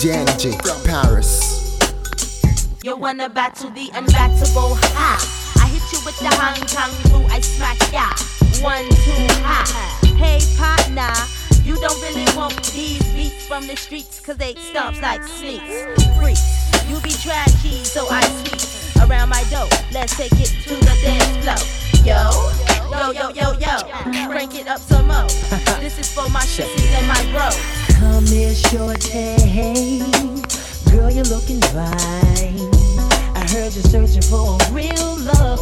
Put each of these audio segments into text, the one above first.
from Paris. You wanna battle the unbattable, ha? I hit you with the Hong Kong flu, I smack ya. One, two, ha. Hey, partner, you don't really want these beats from the streets, cause they stomps like sneaks. Freaks, you be trashy, so I sweep around my dough. Let's take it to the dance floor. Yo, yo, yo, yo, yo, crank it up some more. This is for my sissies and my bros. Come here, shorty. Girl, you're looking fine. I heard you're searching for a real love,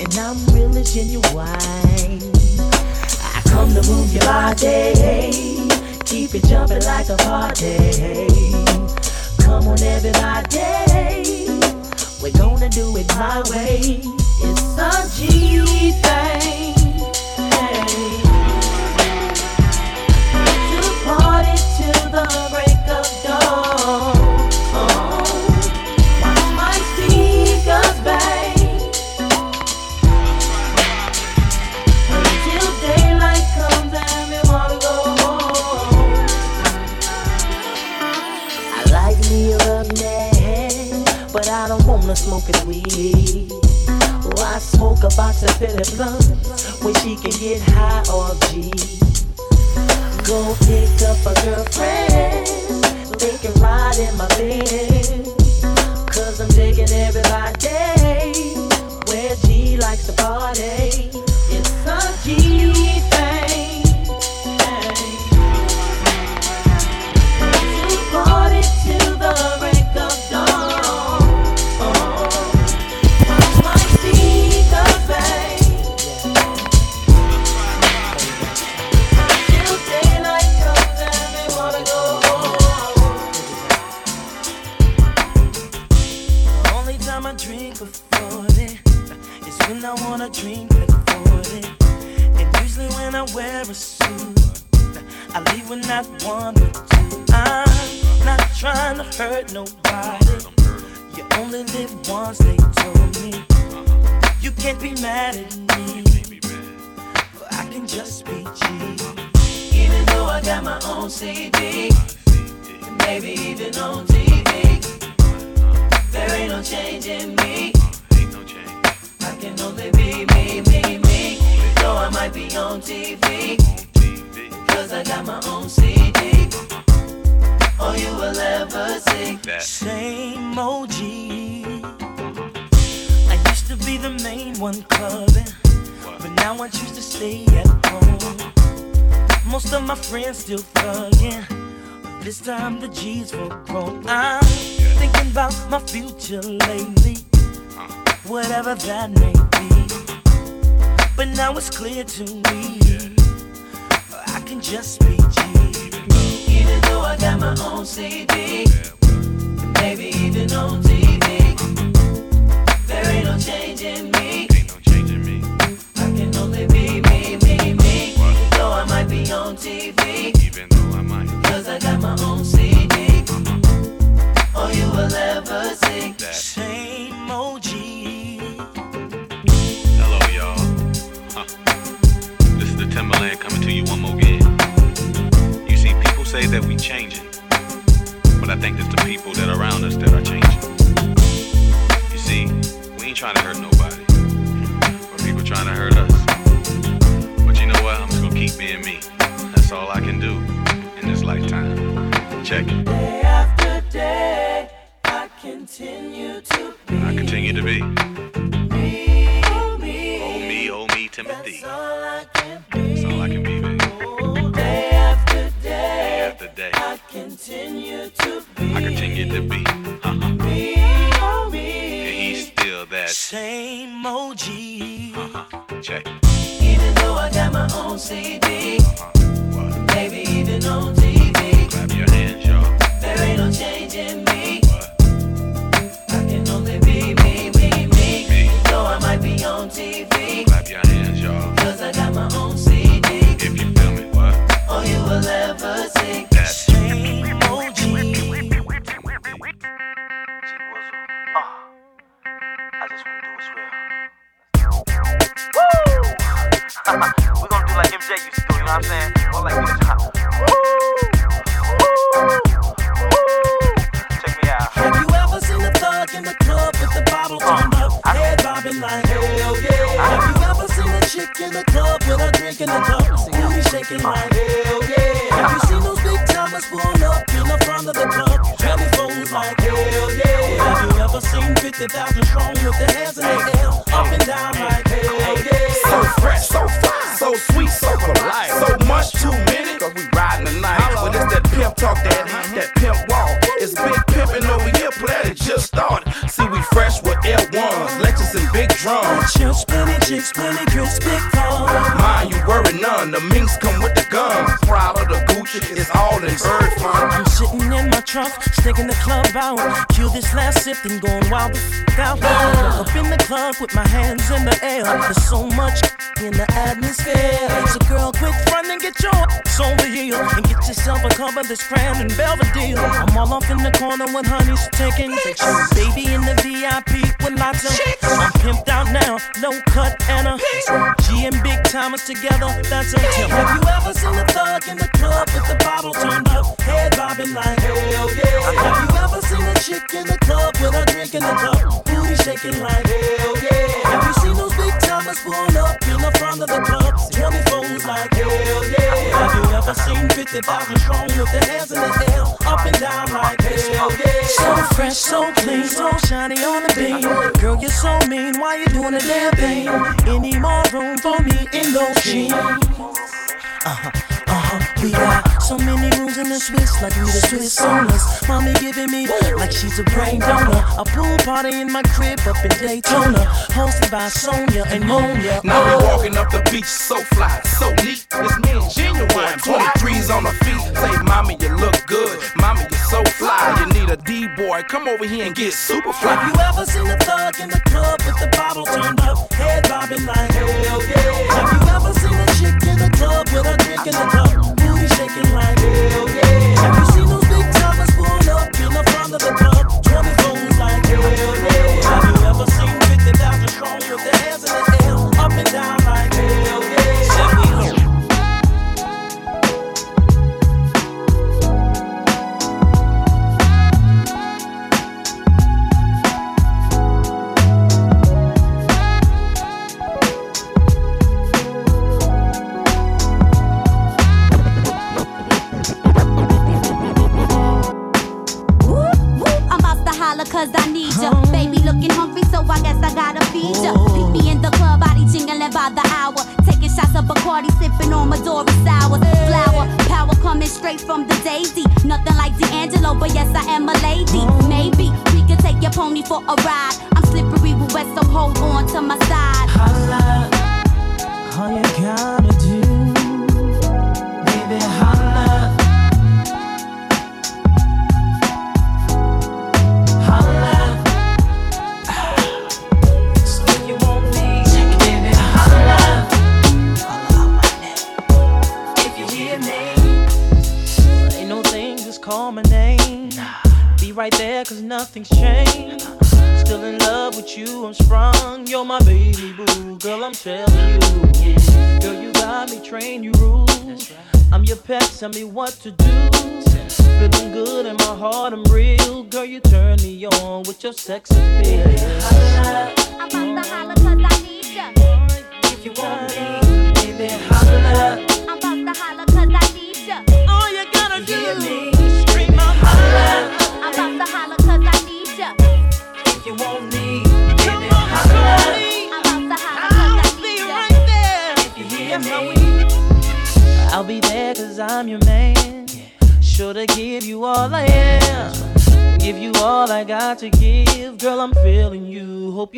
and I'm really genuine. I come to move your body, keep it jumping like a party. Come on, everybody, we're gonna do it my way. It's a G thing. Why smoke a box of Blunt when she can get high off G? Go pick up a girlfriend. They can ride in my bed. Cause I'm taking everybody where G likes to party. It's a G not one. I'm not trying to hurt nobody. You only live once, they told me. You can't be mad at me. I can just be G. Even though I got my own CD, maybe even on TV. There ain't no change in me. I can only be me, me, me. Though I might be on TV. Cause I got my own CD. All oh, you will ever see. Same OG. I used to be the main one clubbing. But now I choose to stay at home. Most of my friends still thugging. But this time the G's were grown. I'm thinking about my future lately. Whatever that may be. But now it's clear to me. Just be G. Even though I got my own CD. Maybe even on TV. There ain't no change in me. I can only be me, me, me. Though I might be on TV. Cause I got my own CD. All you will ever see. Same OG. Hello, y'all. Huh. This is the Timbaland coming to you one more again. You see, people say that we changing, but I think it's the people that are around us that are changing. You see, we ain't trying to hurt nobody, but people trying to hurt us. But you know what? I'm just gonna keep being me. That's all I can do in this lifetime. Check it. Day after day, I continue to be. I continue to be. me, oh me. Oh me, me, Timothy. That's all I can That's be. Day, after day, I continue to be. I continue to be. Uh-huh. me, oh And he's still that. Same OG. Uh-huh. Check. Even though I got my own CD, What? maybe even on TV, Clap your hands, y'all. there ain't no change in me. What? I can only be me, me, me. Me. Though I might be on TV, Clap your hands, y'all. cause I got my own CD. If you feel me, what? All you will We're gonna do like MJ used to you know what I'm saying? Or like this! Check me out. Have you ever seen a thug in the club with the bottle turned up, head bobbing like hell yeah? Have you ever seen a chick in the club with a drink in the cup, booty shaking like hell yeah? Have you seen those big timers pull up in the front of the club, belly folds like hell yeah? Have you ever seen 50,000 strong with their hands in the air, up and down like hell yeah? So fresh, so fine, so sweet, so polite. So much too many, cause we riding the night. But it's that pimp talk, that, that pimp walk. It's big pimpin' over here, play it just started. See, we fresh with L1s, Lexus and big drums. Chips, plenty chicks, plenty grits, big fun. Mind you worry none, the minks come with the guns. Proud of the Gucci, it's all in bird trunk, sticking the club out. Cue this last sip and going wild the f out. Up in the club with my hands in the air. There's so much in the atmosphere. So girl, quick quit frontin', get your ass over here and get yourself a cover this crown and Belvedere. I'm all off in the corner when honey's taking pictures. Baby in the VIP with lots of I'm pimped out now, no cut and a G and big timers together. That's a tip. Have you ever seen a thug in the club with the bottle turned up, head bobbing like yeah? Have you ever seen a chick in the club with a drink in the cup, booty shaking like hell yeah? Have you seen those big timers pull up in the front of the club, 24s like hell yeah? Have you ever seen 50,000 strong with their hands in the air, up and down like hell yeah? So fresh, so clean, so shiny on the beam. Girl, you're so mean, why you doing the damn thing? Any more room for me in those jeans? Uh-huh, uh-huh. We got so many rooms in the Swiss, like we the Swiss owners. Mommy giving me like she's a brain donor. A pool party in my crib up in Daytona, hosted by Sonia and Monia. Now we walking up the beach, so fly, so neat. It's me and Ginuwine, 23s on the feet. Say, mommy, you look good. Mommy, you're so fly. You need a D-boy, come over here and get super fly. Have you ever seen a thug in the club with the bottle turned up, head bobbing like hell yeah? Have you ever seen a chick in the club with a drink in the cup, hell yeah? Have you seen those big up in the front of the club, 24s like hell? Have you ever seen 50,000 strong with their hands in up and down like hell tell me what to do. Feeling good in my heart, I'm real. Girl, you turn me on with your sex appeal.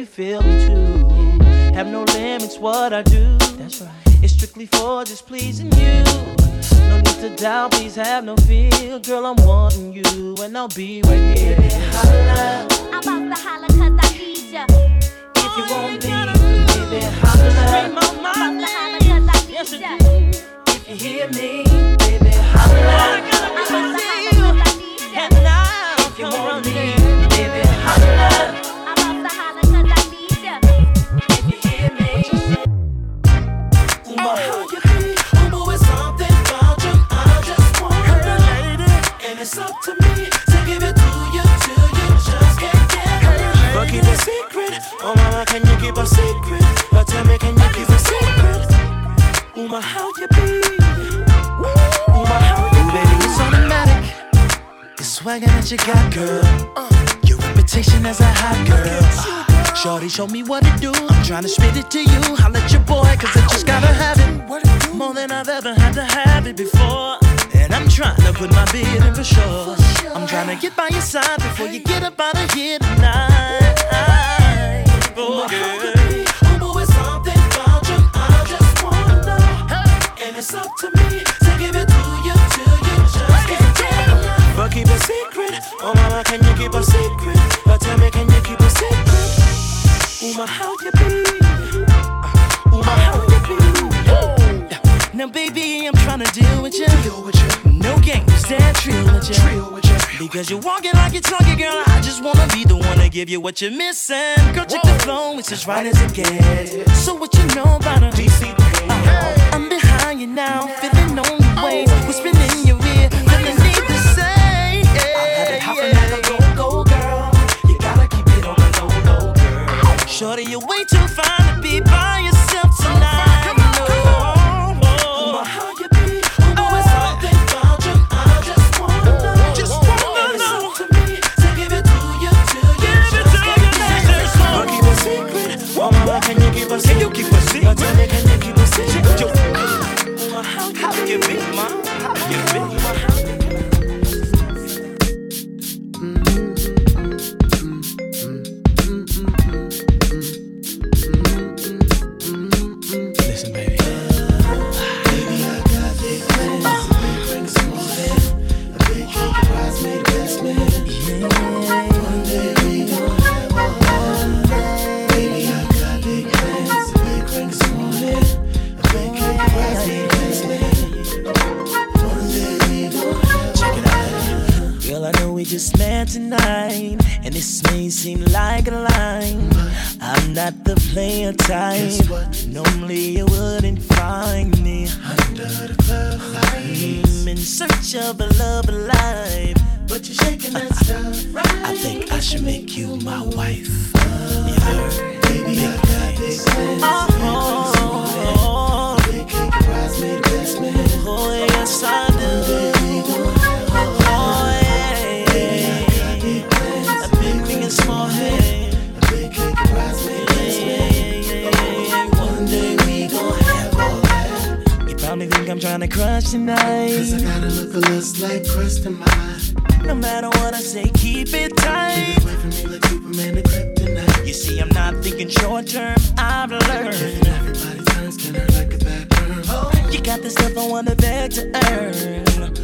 You. Feel me too. Have no limits, what I do. That's right. It's strictly for just pleasing you. No need to doubt, please have no fear. Girl, I'm wanting you, and I'll be right here. Holla. I'm about to holler cause I need ya. If you want me, baby, holla. Scream out my I'm about to name. holler cause I need I ya. do. If you hear me, baby, holla. I'm about to holler cause I need ya. And now, if you want me, it's up to me to give it to you till you just can't get enough. But keep it secret. Oh, mama, can you keep a secret? But tell me, can you keep a secret? Uma, how you be? Uma, how you be? Baby, it's automatic. The swagger that you got, girl. Uh. Your reputation as a hot girl. Shorty, show me what to do. I'm trying to spit it to you. I'll let your boy, cause I just gotta have it. More than I've ever had to have it before. I'm trying to put my bid in for sure. I'm trying to get by your side before you get up out of here tonight. Oh, something about you. I just wanna know. And it's up to me to give it to you till you just can't get enough. But keep it secret. Oh, mama, can you keep a secret? But tell me, can you keep a secret? Uma, how you be? Uma, how you be? Now, baby, I'm trying to deal with you. No games, stand trill with you. Because you're walking like you're talking, girl. I just wanna be the one to give you what you're missing. Girl, check the flow, it's as right as it gets. So, what you know about a DC? Uh, I'm behind you now, feeling on your way. Whispering in your ear, feeling need to say. Yeah, yeah. Go, girl. You gotta keep it on the low, low, girl. Shorty, you're way too fine to be by yourself tonight. Keep a secret? Tell me, can you secret? How you ma? Like a line. I'm not the player type. Normally, you wouldn't find me under the club lights. in search of a love alive. But you're shaking that stuff right. I think I should make you my wife. You heard? Baby, I got big plans. Oh, oh, oh, oh, yes, I tonight. Cause I gotta look a little like crust in my eye. No matter what I say, keep it tight. Keep it Away from me like Superman to kryptonite. You see, I'm not thinking short term. I've learned. Everybody turns can hurt like a bad burn. Oh, You got the stuff I wanna beg to earn.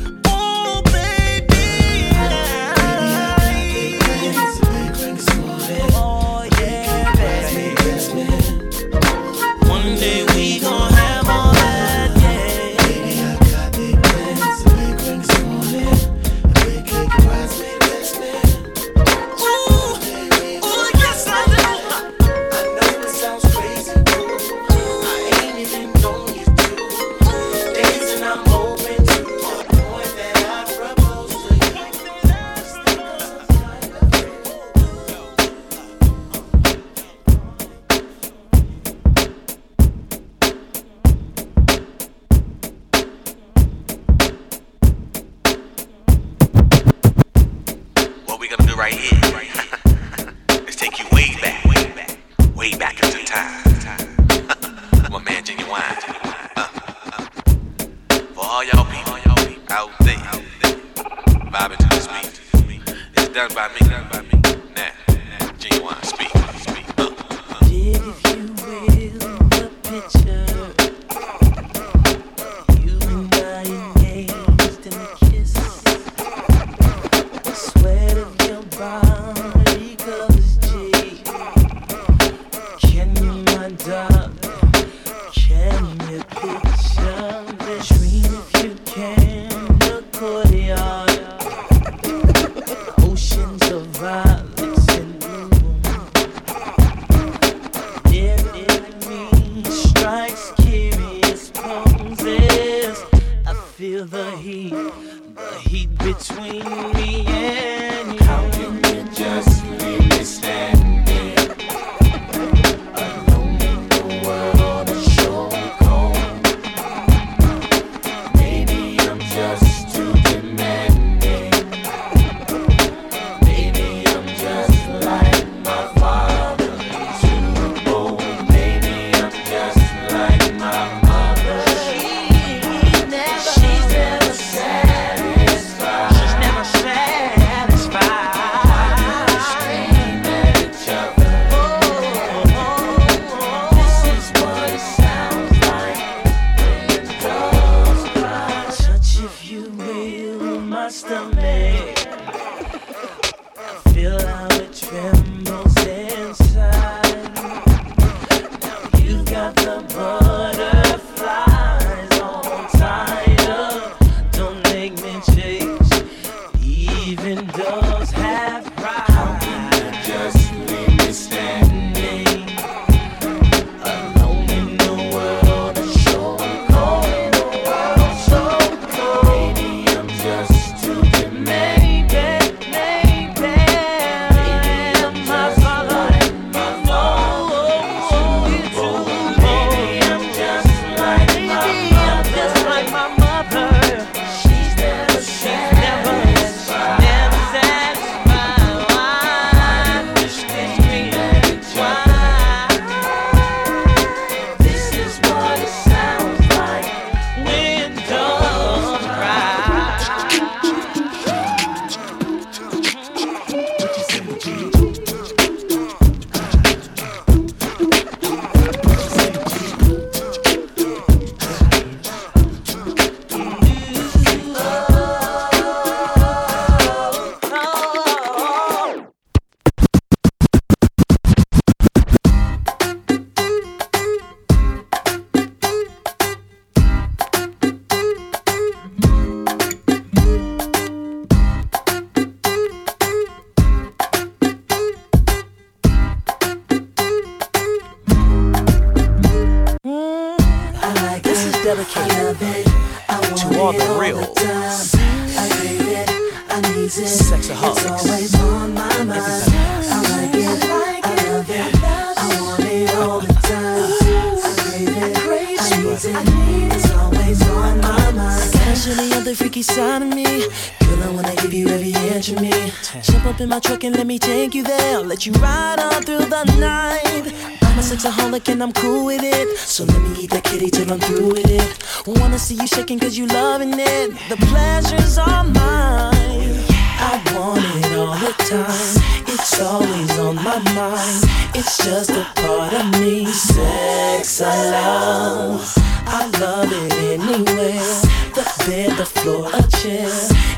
I'm and I'm cool with it. So let me eat that kitty till I'm through with it. Wanna see you shaking cause you loving it. The pleasure's all mine. I want it all the time. It's always on my mind. It's just a part of me. Sex I love. I love it anywhere. The bed, the floor, a chair.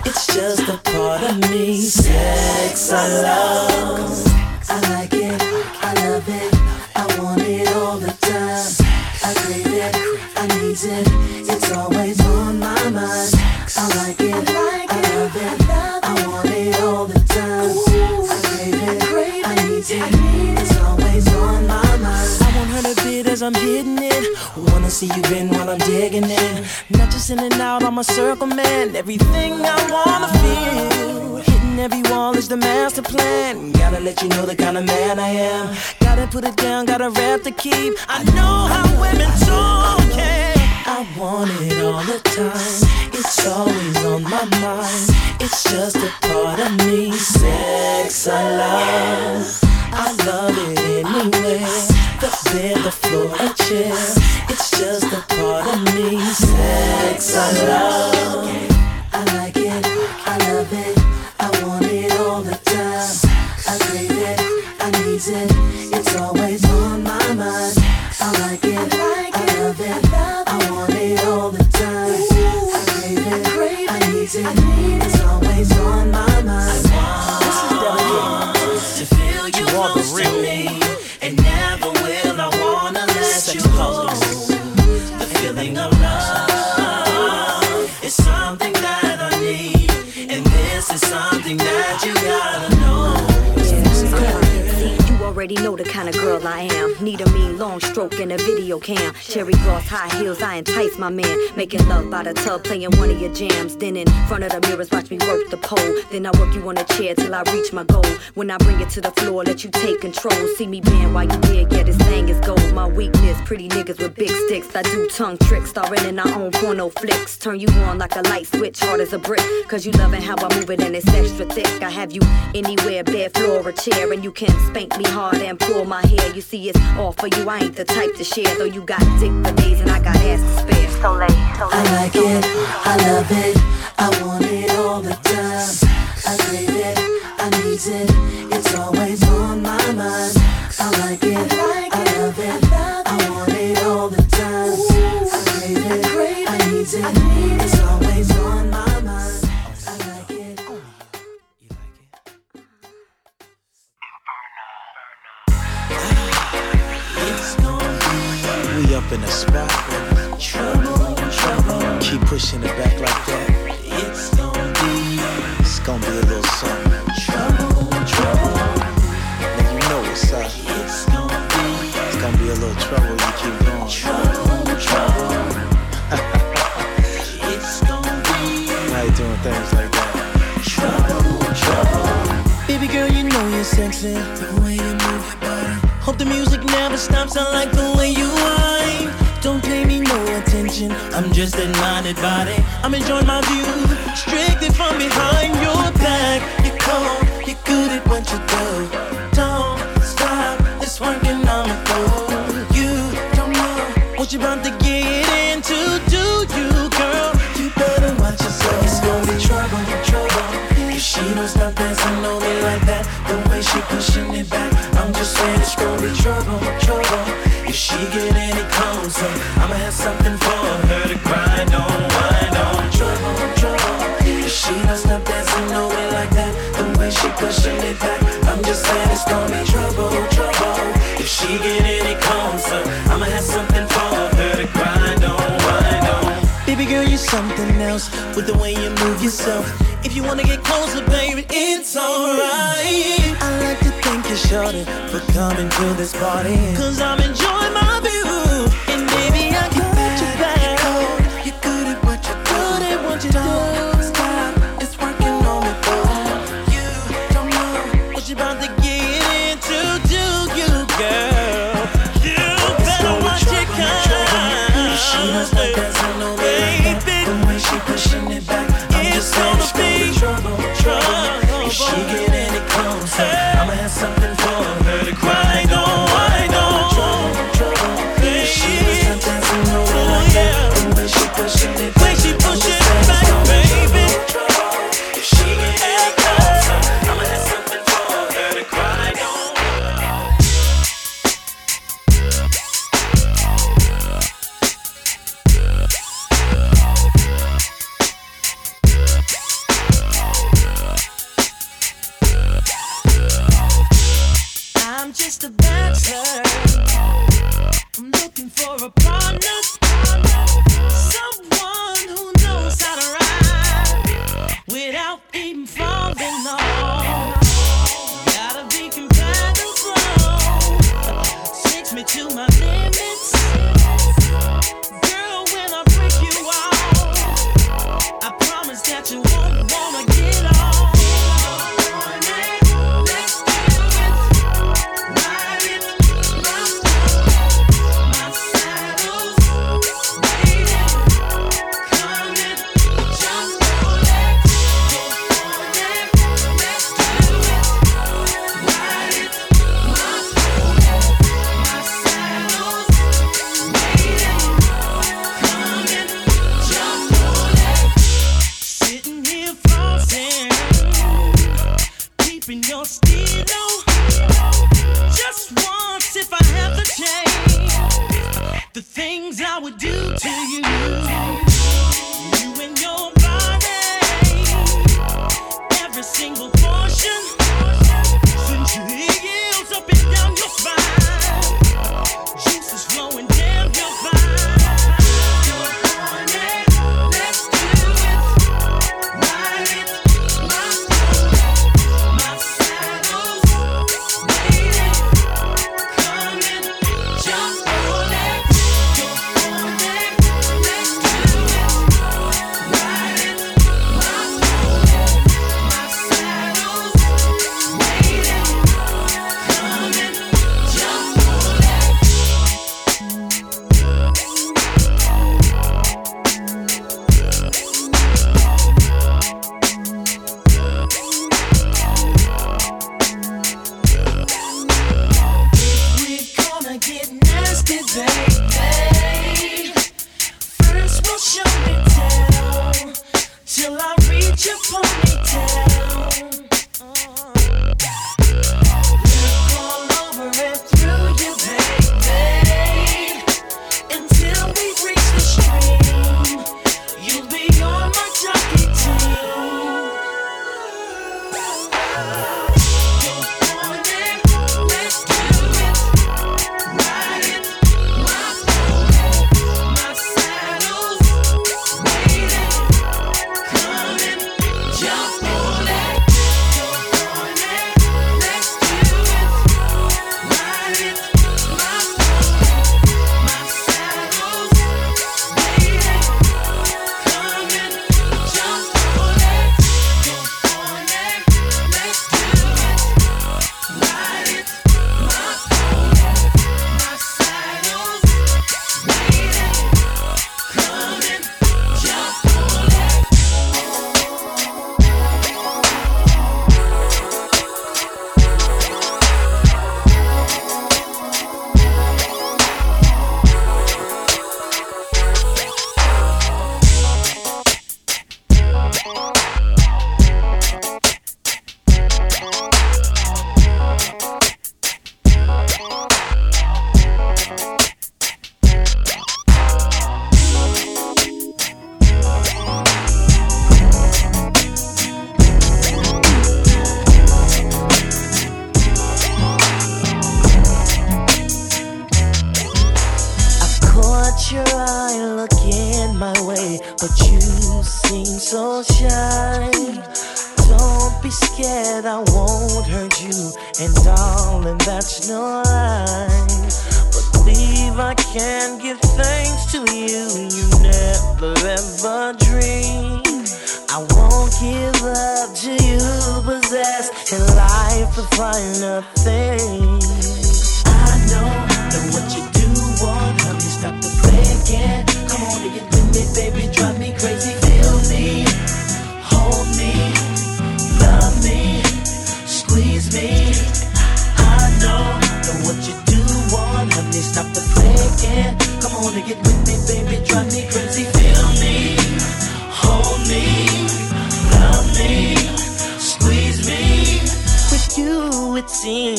It's just a part of me. Sex I love. I like it. I love it. I want it all the time. I crave it. I need it. It's always on my mind. I like it. I love it. I want it all the time. I crave it. I need it. It's always on my mind. I want to bid as I'm hitting it. Wanna see you bend while I'm digging in. Not just in and out, I'm a circle man. Everything I wanna feel every wall is the master plan. Gotta let you know the kind of man I am. Gotta put it down, gotta rap to keep. I know how women talk. Yeah. I want it all the time. It's always on my mind. It's just a part of me. Sex I love. I love it anyway. The bed, the floor, the chair. It's just a part of me. Sex I love. I like it. I love it. already know the kind of girl I am. Need a mean long stroke and a video cam. Cherry gloss, high heels, I entice my man. Making love by the tub, playing one of your jams. Then in front of the mirrors, watch me work the pole. Then I work you on a chair till I reach my goal. When I bring it to the floor, let you take control. See me bend while you dig, yeah, this thing is gold. My weakness, pretty niggas with big sticks. I do tongue tricks, starring in our own porno flicks. Turn you on like a light switch, hard as a brick. Cause you loving how I move it and it's extra thick. I have you anywhere, bed, floor, or chair, and you can spank me hard then pull my hair. You see, it's all for you. I ain't the type to share, though you got dick for days and I got ass to spare. So late, so late. I like it, I love it.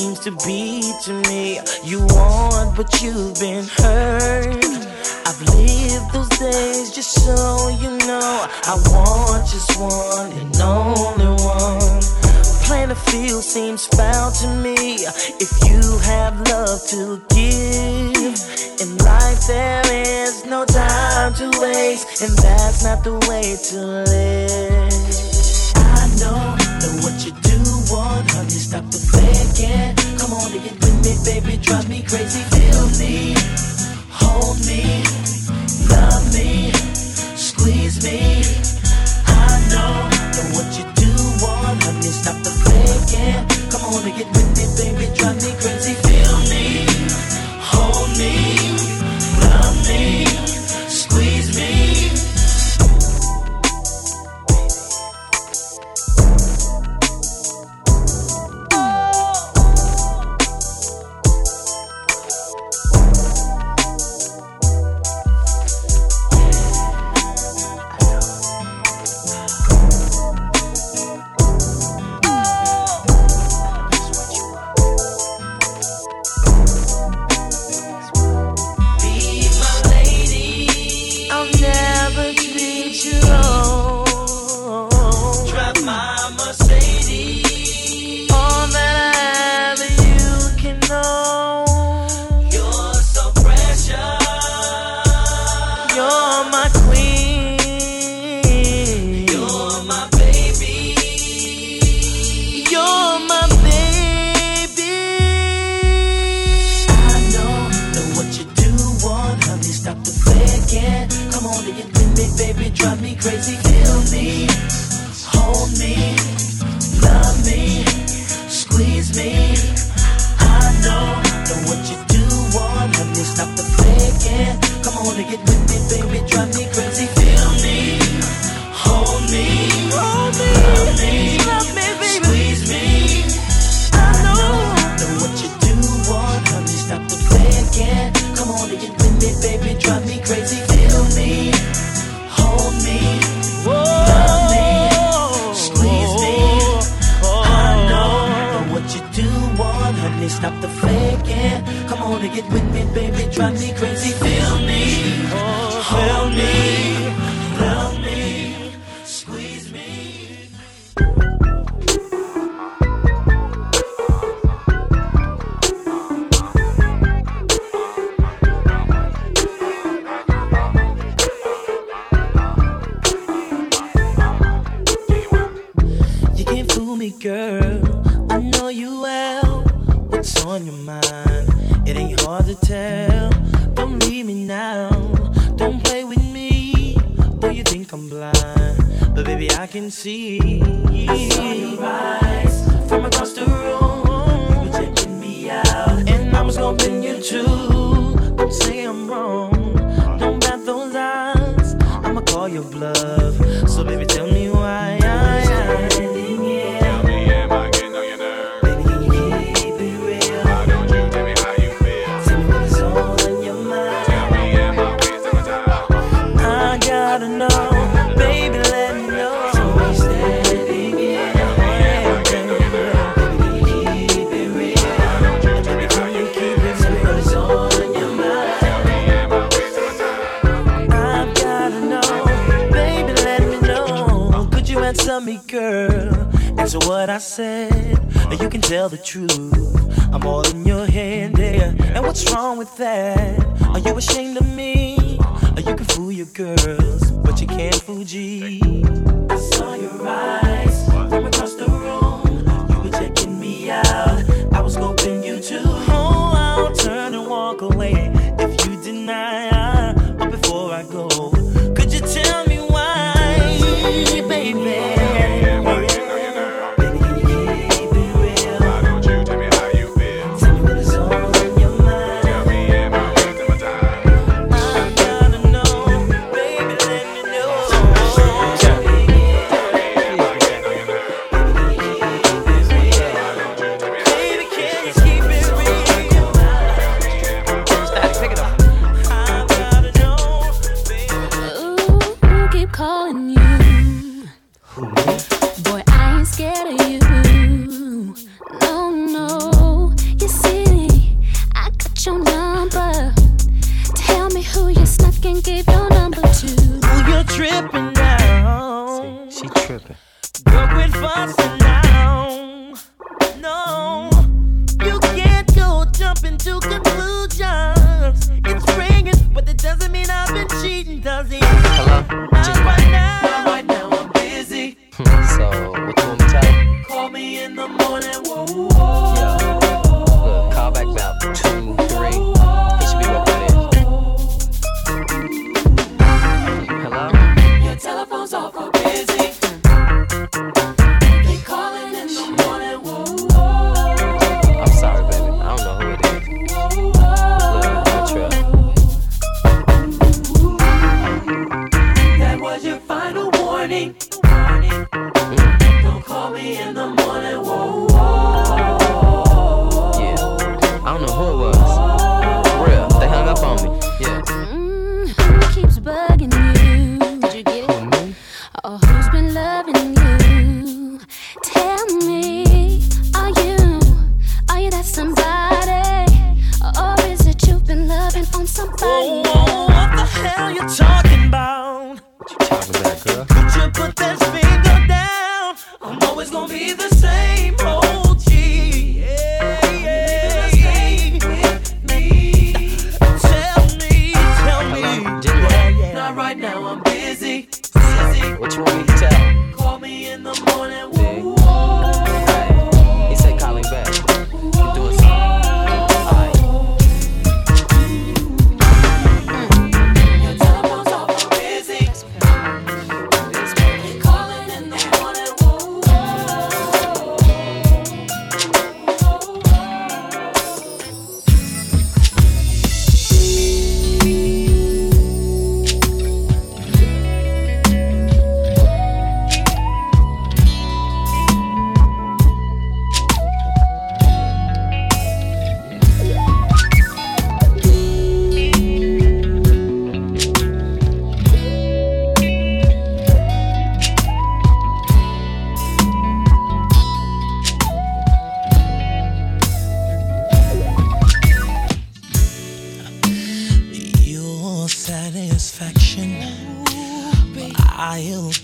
seems to be to me. You want, but you've been hurt. I've lived those days just so you know. I want just one and only one. Plan to field seems foul to me. If you have love to give, in life there is no time to waste, and that's not the way to live. I know that what you do stop the second. Come on and get with me, baby, drive me crazy. Feel me, hold me, love me, squeeze me. I know that what you do want, honey, stop the second. Come on and get with me, baby, drive me crazy. Baby, drive me crazy. Feel me, oh, hold me, love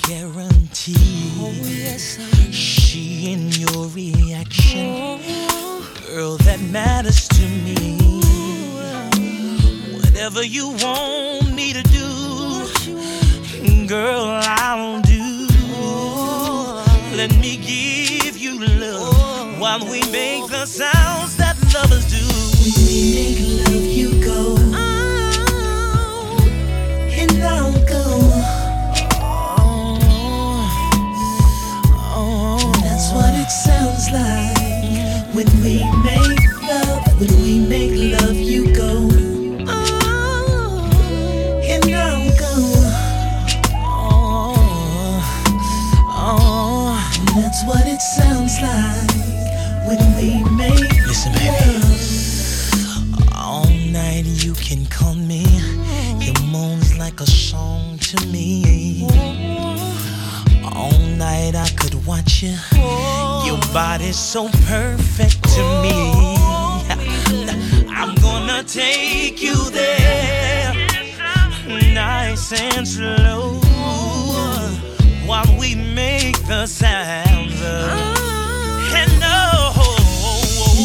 Guarantee Oh, yes, I she in your reaction, Oh. girl, that matters to me. Whatever you want me to do, girl, I'll do. Let me give you love while we make the sounds that lovers do. We make you. Your body's so perfect to me. I'm gonna take you there, nice and slow, while we make the sounds of. Ah. And oh,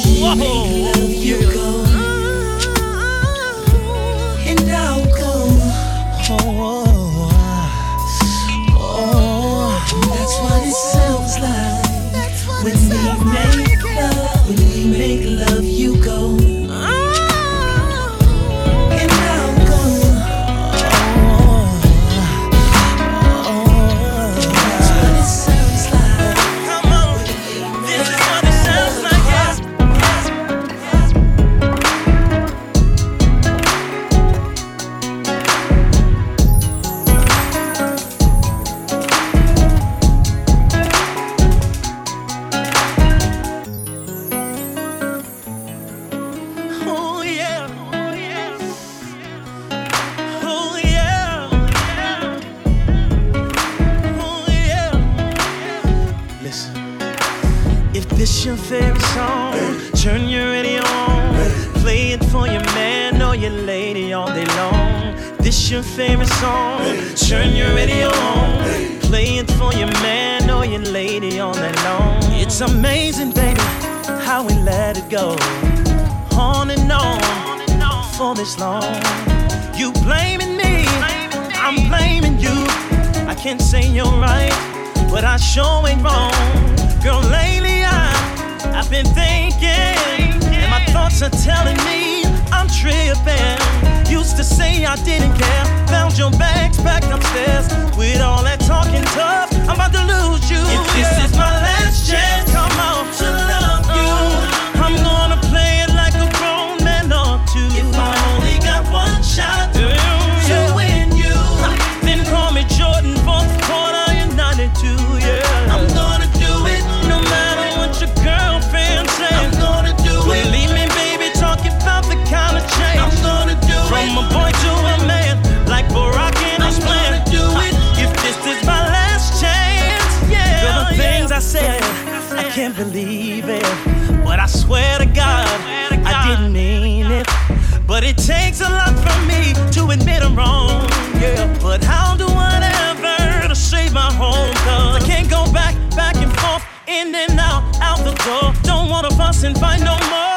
you go, It's amazing, baby, how we let it go on and on for this long. You blaming me, I'm blaming you. I can't say you're right, but I sure ain't wrong. Girl, lately I, I've been thinking, and my thoughts are telling me I'm tripping. Used to say I didn't care, found your bags back upstairs with all that talking tough. I'm about to lose you. If this is my last chance, believe it. But I swear to God, I didn't mean it. But it takes a lot from me to admit I'm wrong, yeah. But I'll do whatever to save my home, cause I can't go back, back and forth, in and out, out the door. Don't wanna fuss and fight no more.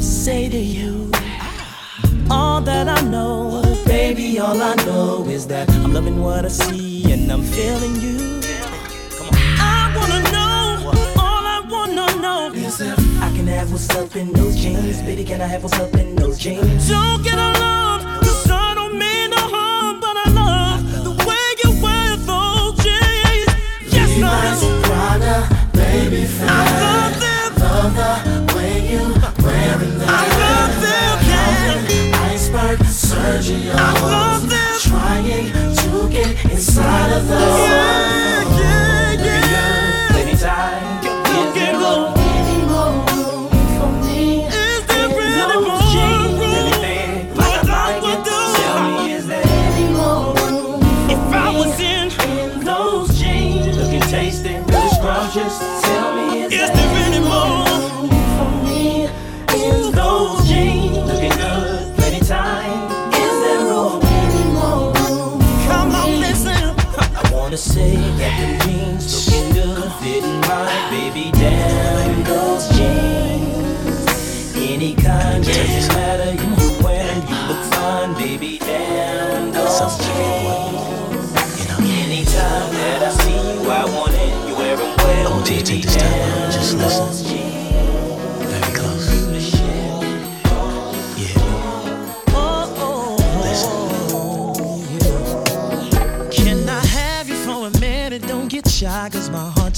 Say to you. all that I know. Baby, all I know is that I'm loving what I see and I'm feeling you. Come on. I wanna know, all I wanna know is if I can have what's up in those jeans. Baby, can I have what's up in those jeans? Don't get alarmed, cause I don't mean no harm, but I love the way you wear those oh, jeans. Yes, I do. Prada, baby, fine. I Love them. Trying to get inside of those. Yeah,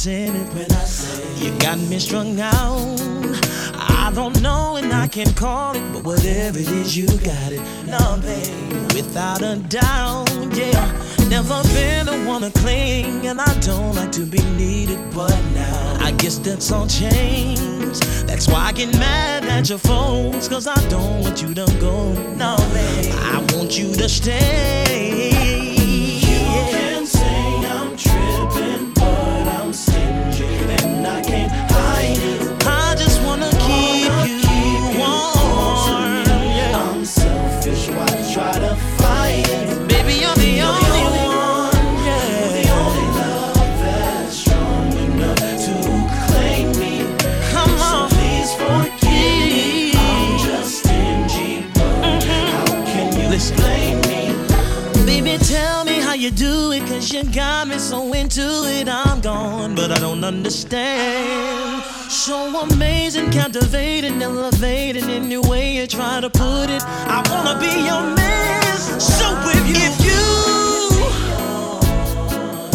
when I say you got me strung out. I don't know and I can't call it, but whatever it is, you got it. No, babe, without a doubt, yeah. Never been the one to cling, and I don't like to be needed, but now I guess that's all changed. That's why I get mad at your folks, cause I don't want you to go. No, babe, I want you to stay. Baby, tell me how you do it, cause you got me so into it. I'm gone, but I don't understand. So amazing, captivating, elevating, any way you try to put it. I wanna be your man. So if you, if you,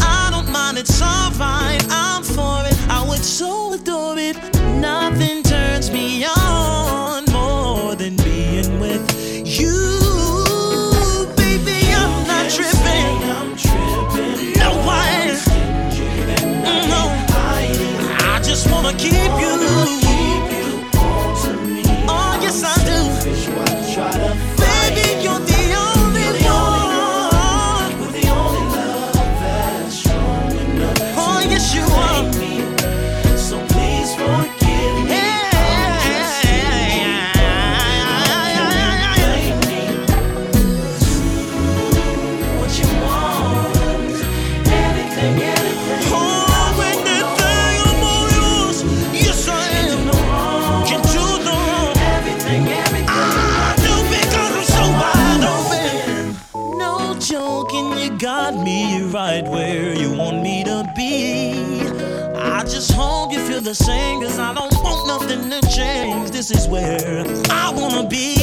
I don't mind, it's alright, I'm for it. I would so adore keep you. The same, cause I don't want nothing to change. This is where I wanna be.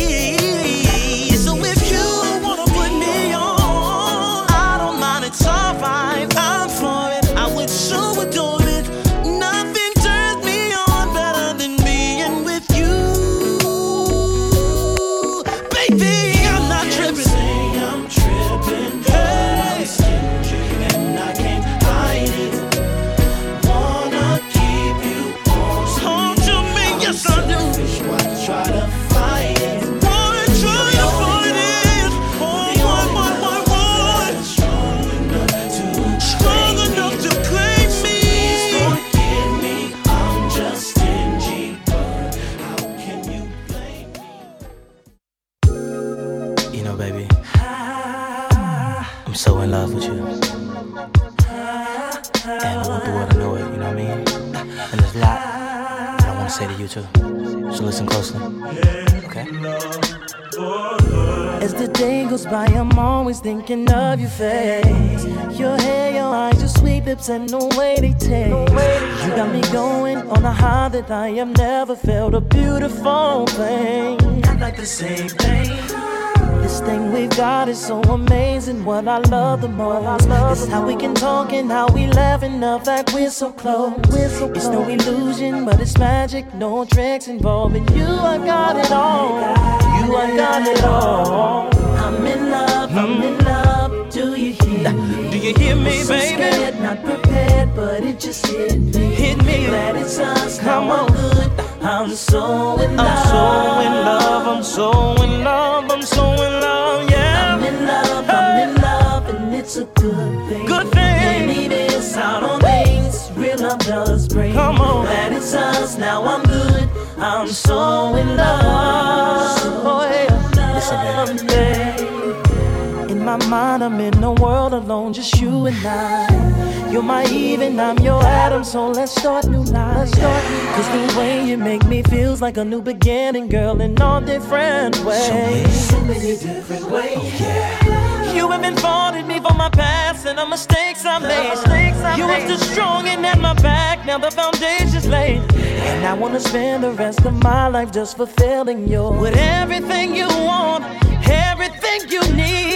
Listen closely. Okay? Okay. As the day goes by, I'm always thinking of your face. Your hair, your eyes, your sweet lips, and the way they taste. You got me going on a high that I have never felt. A beautiful thing. I like the same thing. This thing we've got is so amazing. What I love the most is how we can talk and how we laugh and the fact we're so close. We're so It's no illusion, but it's magic. No tricks involving you. I got it all. You, I got it all. I'm in love, I'm in love. Do you hear me? Do you hear me, so baby? Scared, not prepared, but it just hit me. Hit me. Glad it's us. Come on. I'm good. I'm so in love. I'm so in love, I'm so in love, I'm so in love, yeah. I'm in love, I'm in love, and it's a good thing. Good thing. Maybe miss out on things real love does bring. Come on. Glad it's us. Now I'm good. I'm so in love. So Oh, yeah. Listen, baby. My mind, I'm in a world alone, just you and I. You're my Eve and I'm your Adam, so let's start new life. Cause the way you make me feels like a new beginning, girl, in all different ways. So many different ways. Oh, you haven't faulted me for my past and the mistakes I made. You were still strong and at my back, now the foundation's laid. And I wanna spend the rest of my life just fulfilling you with everything you want, everything you need.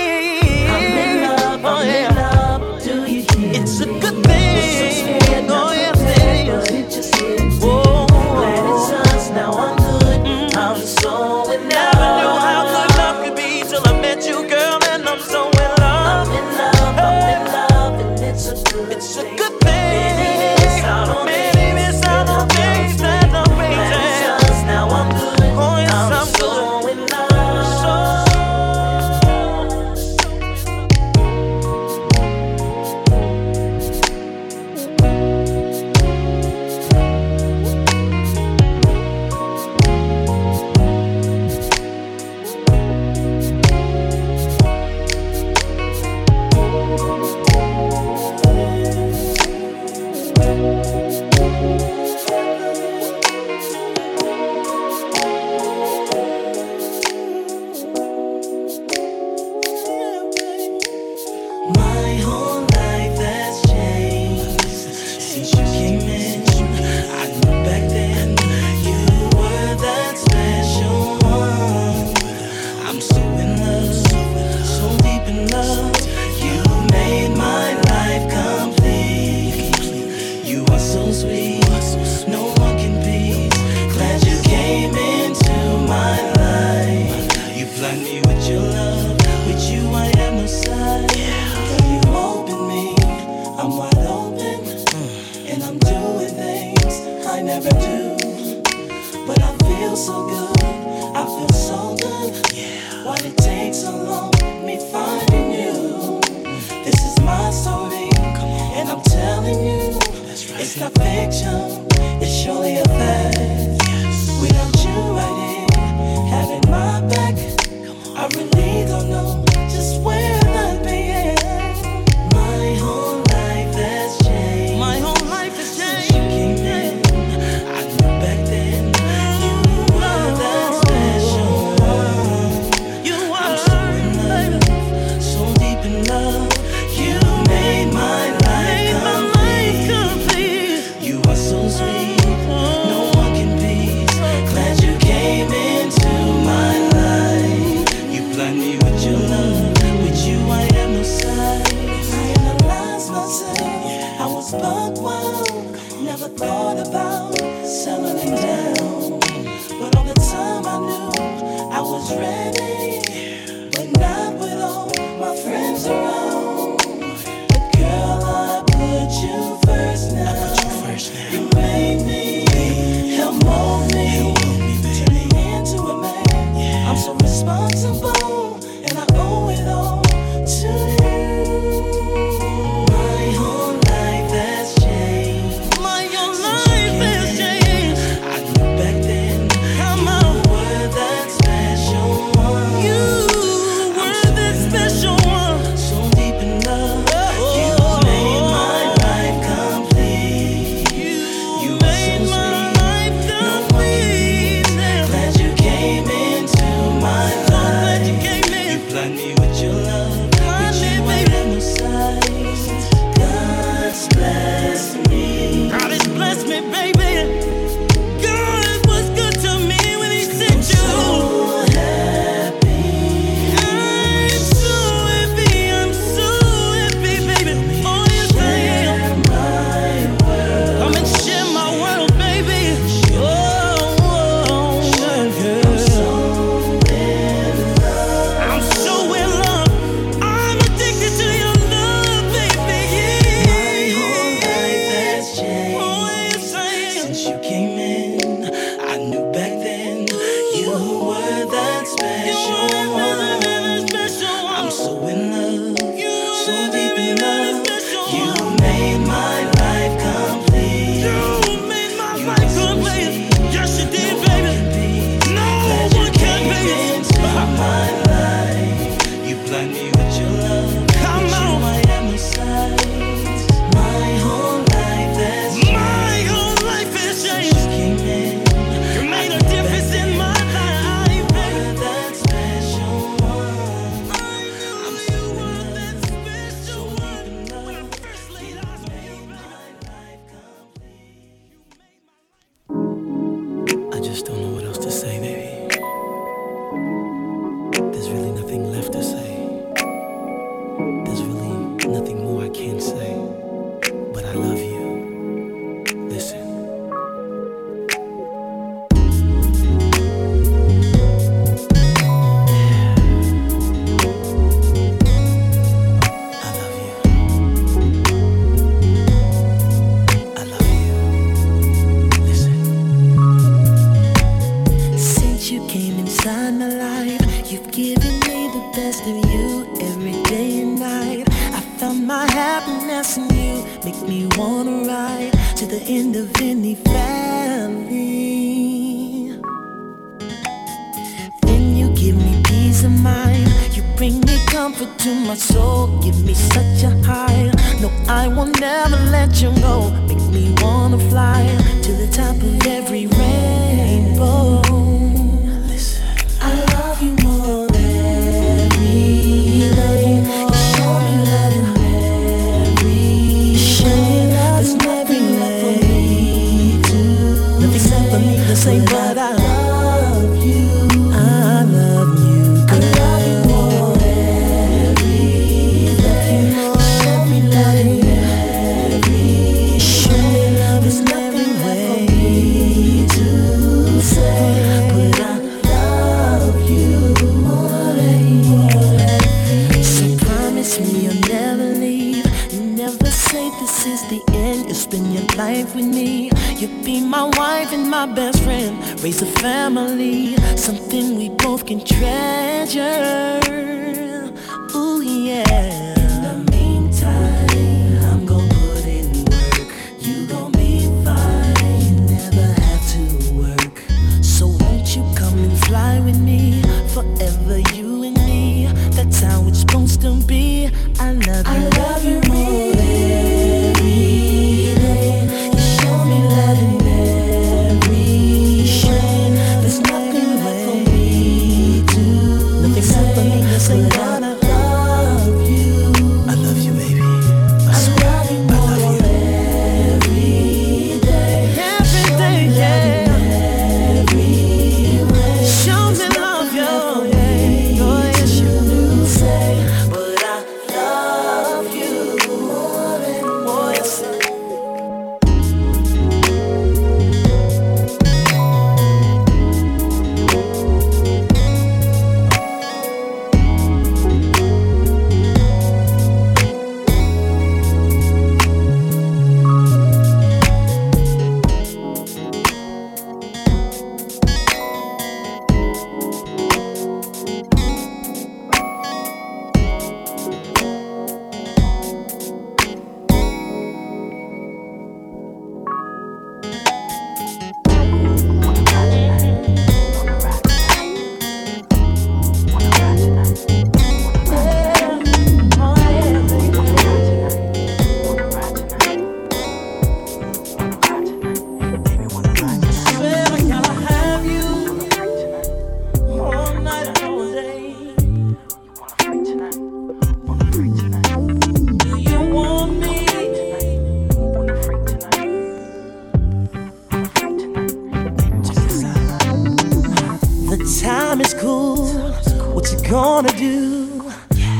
Gonna do?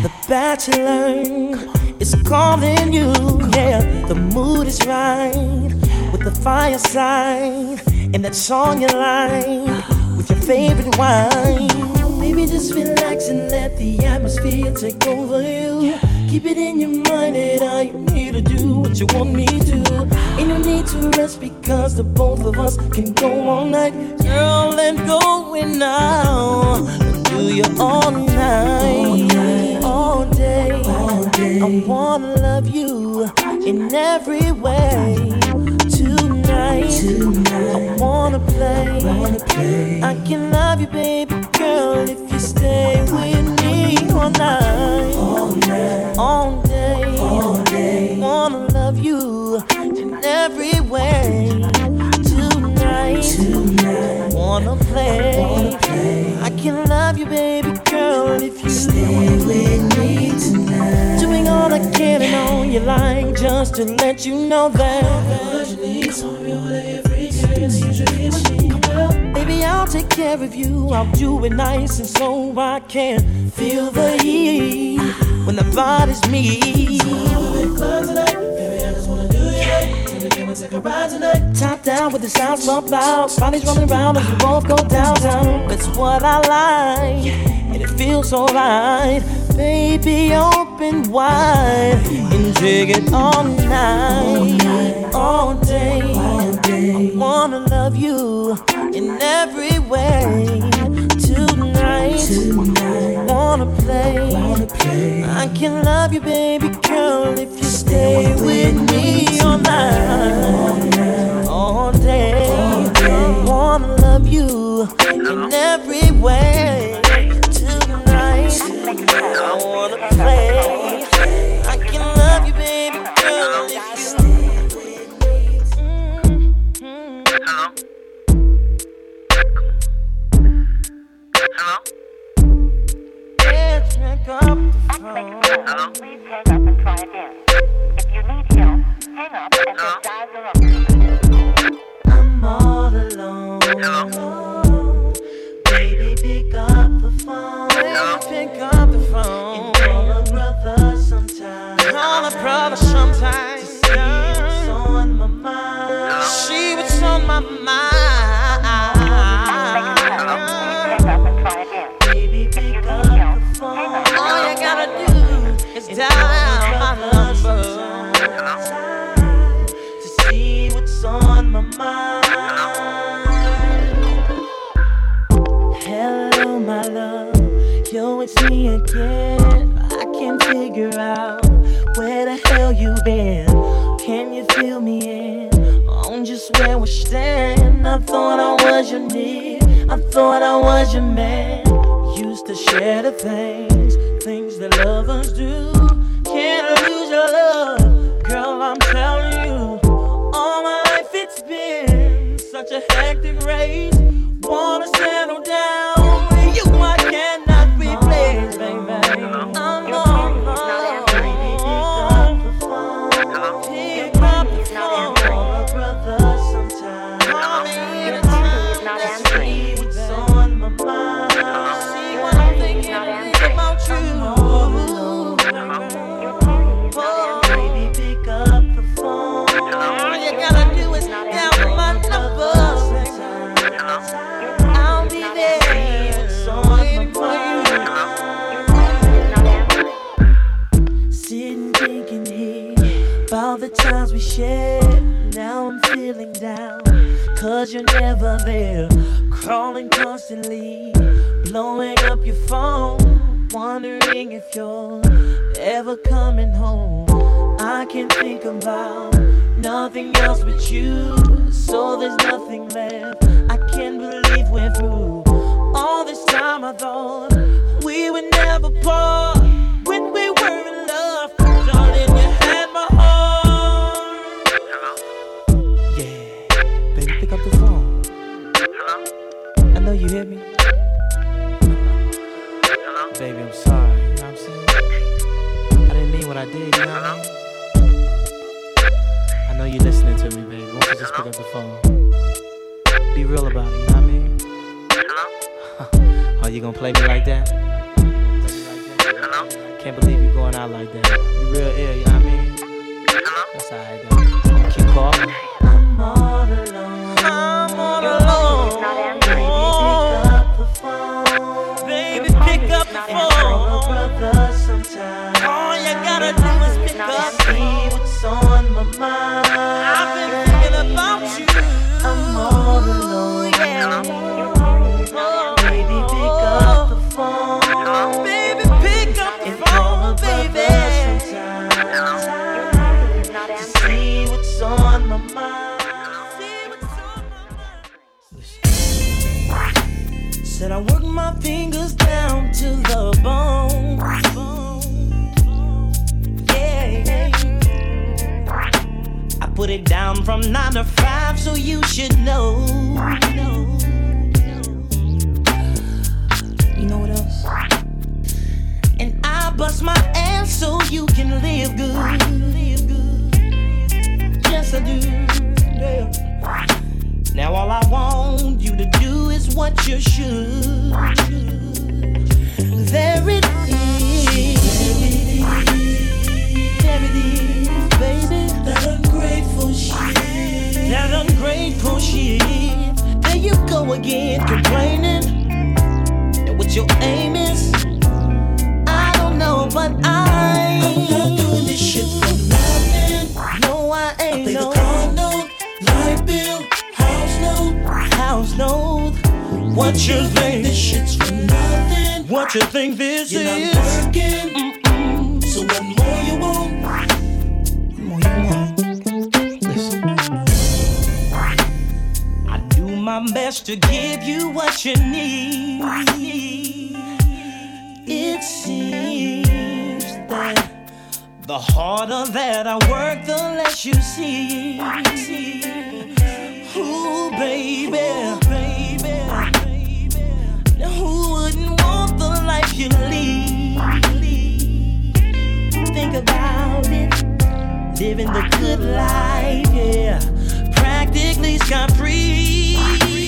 The bachelor is calling you. Yeah, the mood is right with the fireside and that song you like with your favorite wine. Maybe just relax and let the atmosphere take over you. Keep it in your mind that I here to do what you want me to. Ain't no need to rest because the both of us can go all night. Girl, let go and now. You all night, all day. I wanna love you in every way. Tonight, Tonight. I wanna play. I can love you, baby girl, if you stay with me all night, all night, all day, all day. Wanna love you in every way. Tonight, tonight, wanna play. I can love you, baby girl, if you stay with me tonight. Doing all I can and on your line just to let you know that. Baby, I'll take care of you. I'll do it nice and so I can feel the heat when the body's me. Tonight. Top down with the sounds bump loud. Bodies rolling around as we both go downtown. That's what I like, and it feels so right. Baby, open wide and dig it all night, all day. I wanna love you in every way tonight. I wanna play. I can love you, baby girl, if you stay with me all night, all day. I wanna love you in every way tonight. I wanna play. Pick up the phone. Please hang up and try again. If you need help, hang up and then dial your own. I'm all alone. Oh, baby, pick up the phone. Baby, pick up the phone. And call a brother sometime. Call a brother sometime. To see what's on my mind. See what's on my mind. Me again. I can't figure out where the hell you've been. Can you feel me in on just where we stand? I thought I was your need. I thought I was your man. Used to share the things, things that lovers do. Can't lose your love, girl. I'm telling you, all my life it's been such a hectic race. Wanna settle down you're never there. Crawling constantly, blowing up your phone. Wondering if you're ever coming home. I can't think about nothing else but you. So there's nothing left. I can't believe we're through. All this time I thought we would never part when we were hear me. Baby, I'm sorry. You know what I'm saying? I didn't mean what I did. You know what I mean? I know you're listening to me, baby. Why don't you just pick up the phone? Be real about it. You know what I mean? Hello? Are you gonna play me like that? Hello? Can't believe you're going out like that. You real ill, you know what I mean? Hello? That's alright, though. Keep calling. It down from nine to five, so you should know. You know what else? And I bust my ass so you can live good. Yes, I do. Now all I want you to do is what you should. There it is. There it is, baby that ungrateful shit. There you go again complaining And what your aim is. I don't know, but I I'm not doing this shit for nothing. No, I ain't. I pay no. the car note, light bill, house note, house note. What you think? This shit's for nothing. What you think this You're is? just to give you what you need. It seems that the harder that I work, the less you see. Ooh, baby, baby, baby. Who wouldn't want the life you lead? Think about it, living the good life, yeah. Practically scot free.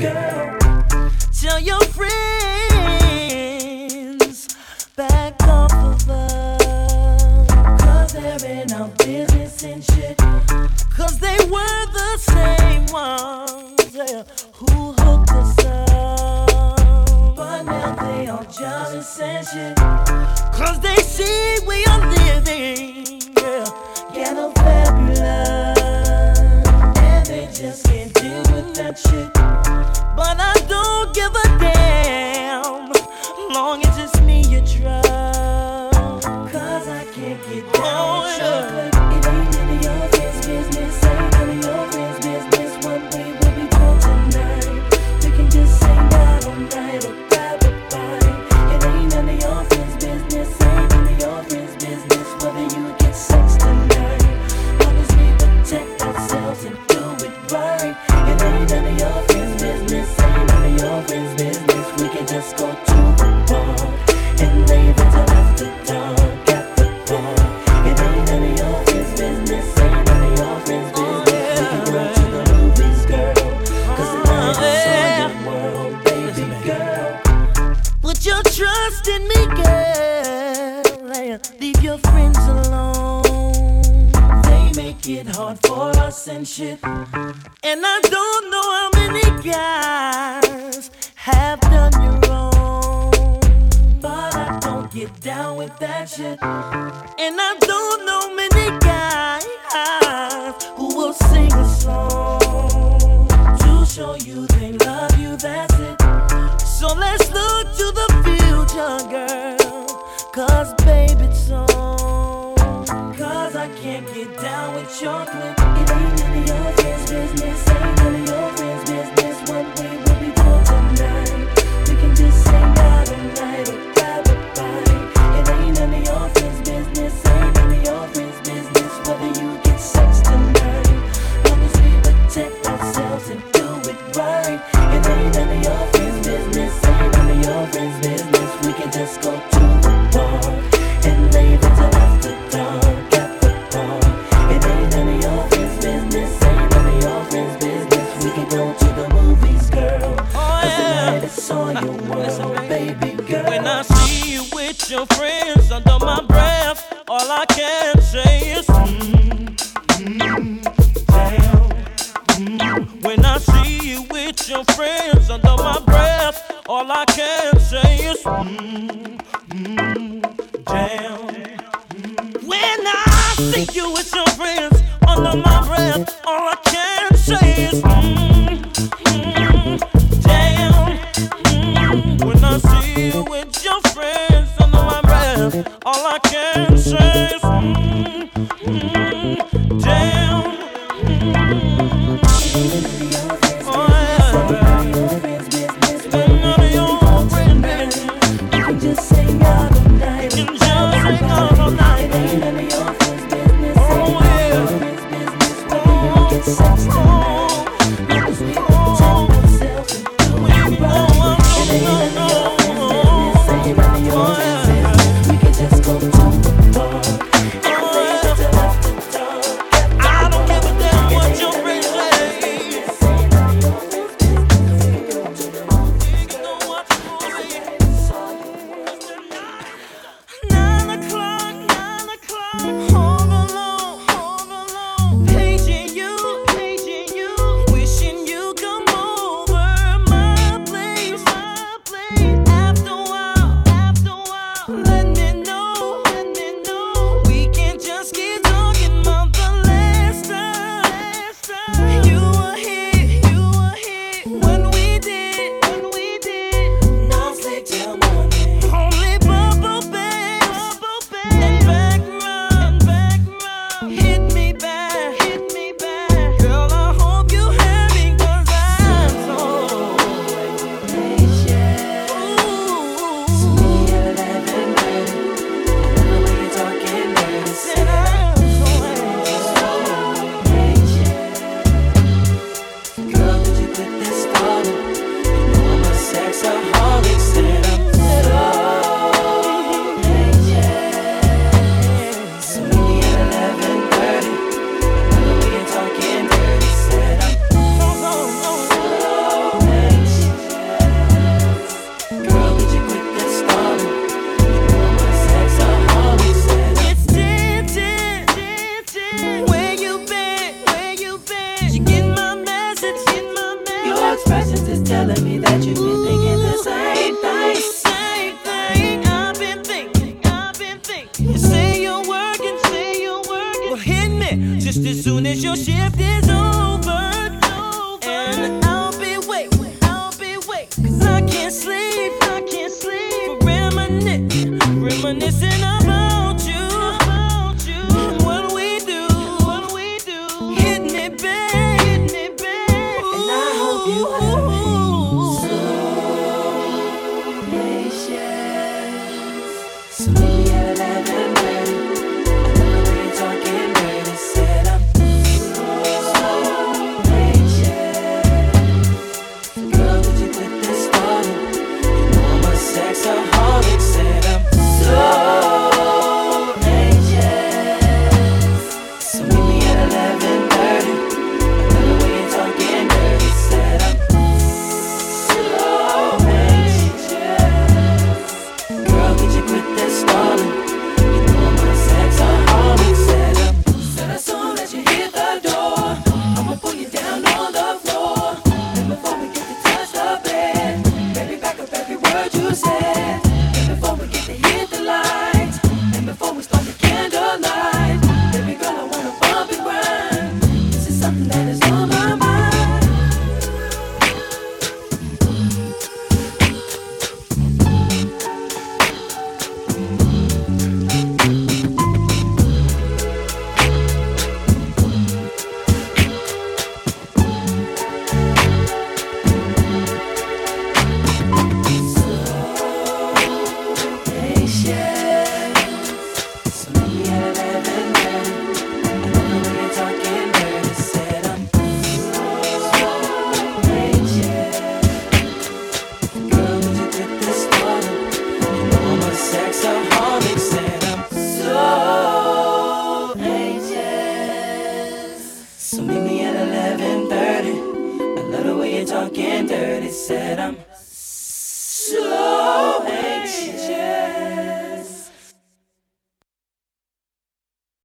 Tell your friends back off of us. Cause they're in our business and shit. Cause they were the same ones yeah, who hooked us up. But now they all jealous and shit. Cause they see we are living. Yeah, fabulous just can't deal with that shit. But I don't give a damn. friendship. And I don't know how many guys have done you wrong. But I don't get down with that shit. And I don't know many guys who will sing a song to show you they love you. That's it. So let's look to the future, girl. Cause baby, it's on. Cause I can't get down with your clique. baby girl. When I see you with your friends under my breath, all I can say is mm, mm, damn. Mm. When I see you with your friends under my breath, all I can say is mm, mm, damn. When I see you with your friends under my breath, all I can say is All I can say.